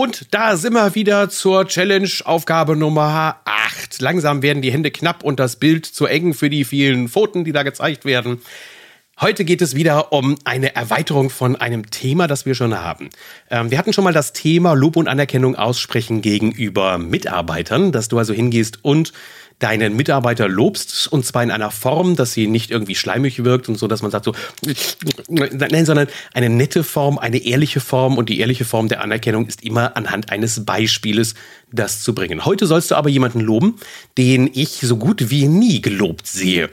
Und da sind wir wieder zur Challenge-Aufgabe Nummer 8. Langsam werden die Hände knapp und das Bild zu eng für die vielen Pfoten, die da gezeigt werden. Heute geht es wieder um eine Erweiterung von einem Thema, das wir schon haben. Ähm, wir hatten schon mal das Thema Lob und Anerkennung aussprechen gegenüber Mitarbeitern, dass du also hingehst und deinen Mitarbeiter lobst und zwar in einer Form, dass sie nicht irgendwie schleimig wirkt und so, dass man sagt so, nein, sondern eine nette Form, eine ehrliche Form und die ehrliche Form der Anerkennung ist immer anhand eines Beispieles das zu bringen. Heute sollst du aber jemanden loben, den ich so gut wie nie gelobt sehe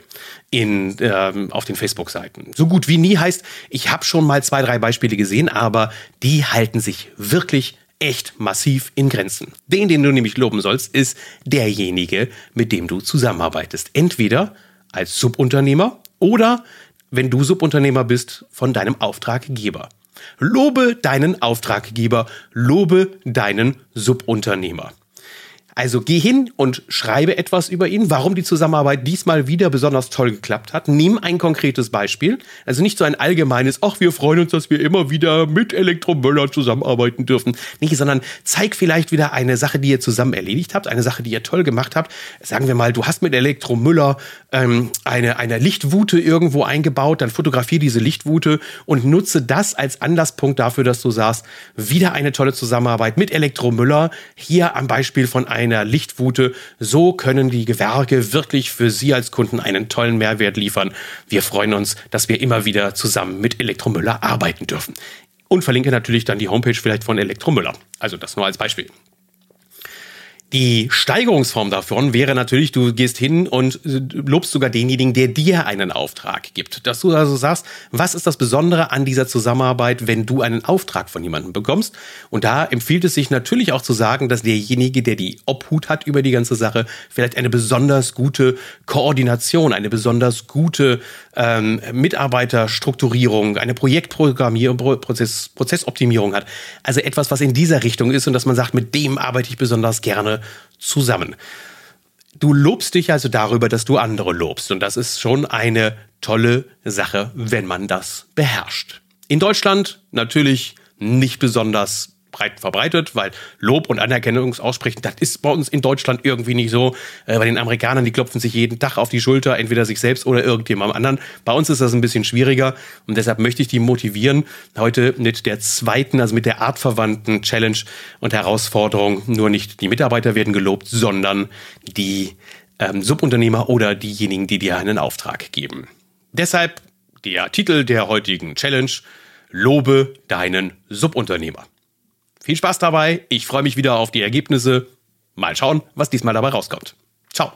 in, ähm, auf den Facebook-Seiten. So gut wie nie heißt, ich habe schon mal zwei, drei Beispiele gesehen, aber die halten sich wirklich echt massiv in Grenzen. Den, den du nämlich loben sollst, ist derjenige, mit dem du zusammenarbeitest. Entweder als Subunternehmer oder, wenn du Subunternehmer bist, von deinem Auftraggeber. Lobe deinen Auftraggeber, lobe deinen Subunternehmer. Also geh hin und schreibe etwas über ihn, warum die Zusammenarbeit diesmal wieder besonders toll geklappt hat. Nimm ein konkretes Beispiel. Also nicht so ein allgemeines, ach, wir freuen uns, dass wir immer wieder mit Elektromöller zusammenarbeiten dürfen. Nee, sondern zeig vielleicht wieder eine Sache, die ihr zusammen erledigt habt, eine Sache, die ihr toll gemacht habt. Sagen wir mal, du hast mit Elektromüller ähm, eine, eine Lichtwute irgendwo eingebaut, dann fotografier diese Lichtwute und nutze das als Anlasspunkt dafür, dass du sagst, wieder eine tolle Zusammenarbeit mit Elektromüller. Hier am Beispiel von einem einer Lichtwute. So können die Gewerke wirklich für Sie als Kunden einen tollen Mehrwert liefern. Wir freuen uns, dass wir immer wieder zusammen mit Elektromüller arbeiten dürfen. Und verlinke natürlich dann die Homepage vielleicht von Elektromüller. Also das nur als Beispiel. Die Steigerungsform davon wäre natürlich, du gehst hin und lobst sogar denjenigen, der dir einen Auftrag gibt. Dass du also sagst, was ist das Besondere an dieser Zusammenarbeit, wenn du einen Auftrag von jemandem bekommst? Und da empfiehlt es sich natürlich auch zu sagen, dass derjenige, der die Obhut hat über die ganze Sache, vielleicht eine besonders gute Koordination, eine besonders gute ähm, Mitarbeiterstrukturierung, eine Projektprogrammierung, Prozess, Prozessoptimierung hat. Also etwas, was in dieser Richtung ist und dass man sagt, mit dem arbeite ich besonders gerne zusammen. Du lobst dich also darüber, dass du andere lobst. Und das ist schon eine tolle Sache, wenn man das beherrscht. In Deutschland natürlich nicht besonders breit verbreitet, weil Lob und Anerkennung aussprechen, das ist bei uns in Deutschland irgendwie nicht so. Äh, bei den Amerikanern, die klopfen sich jeden Tag auf die Schulter, entweder sich selbst oder irgendjemandem anderen. Bei uns ist das ein bisschen schwieriger und deshalb möchte ich die motivieren, heute mit der zweiten, also mit der artverwandten Challenge und Herausforderung, nur nicht die Mitarbeiter werden gelobt, sondern die ähm, Subunternehmer oder diejenigen, die dir einen Auftrag geben. Deshalb der Titel der heutigen Challenge, Lobe deinen Subunternehmer. Viel Spaß dabei. Ich freue mich wieder auf die Ergebnisse. Mal schauen, was diesmal dabei rauskommt. Ciao.